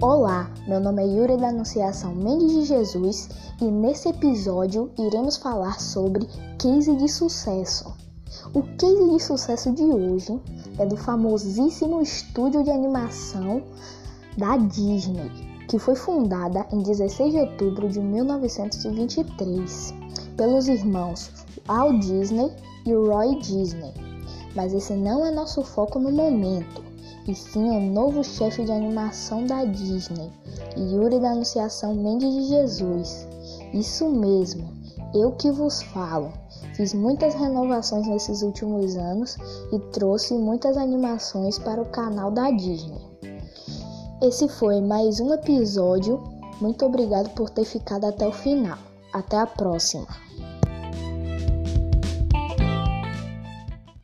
Olá, meu nome é Yuri da Anunciação Mendes de Jesus e nesse episódio iremos falar sobre case de sucesso. O case de sucesso de hoje é do famosíssimo estúdio de animação da Disney, que foi fundada em 16 de outubro de 1923 pelos irmãos Walt Disney e Roy Disney. Mas esse não é nosso foco no momento e sim o novo chefe de animação da Disney, Yuri da Anunciação Mendes de Jesus. Isso mesmo, eu que vos falo. Fiz muitas renovações nesses últimos anos e trouxe muitas animações para o canal da Disney. Esse foi mais um episódio. Muito obrigado por ter ficado até o final. Até a próxima!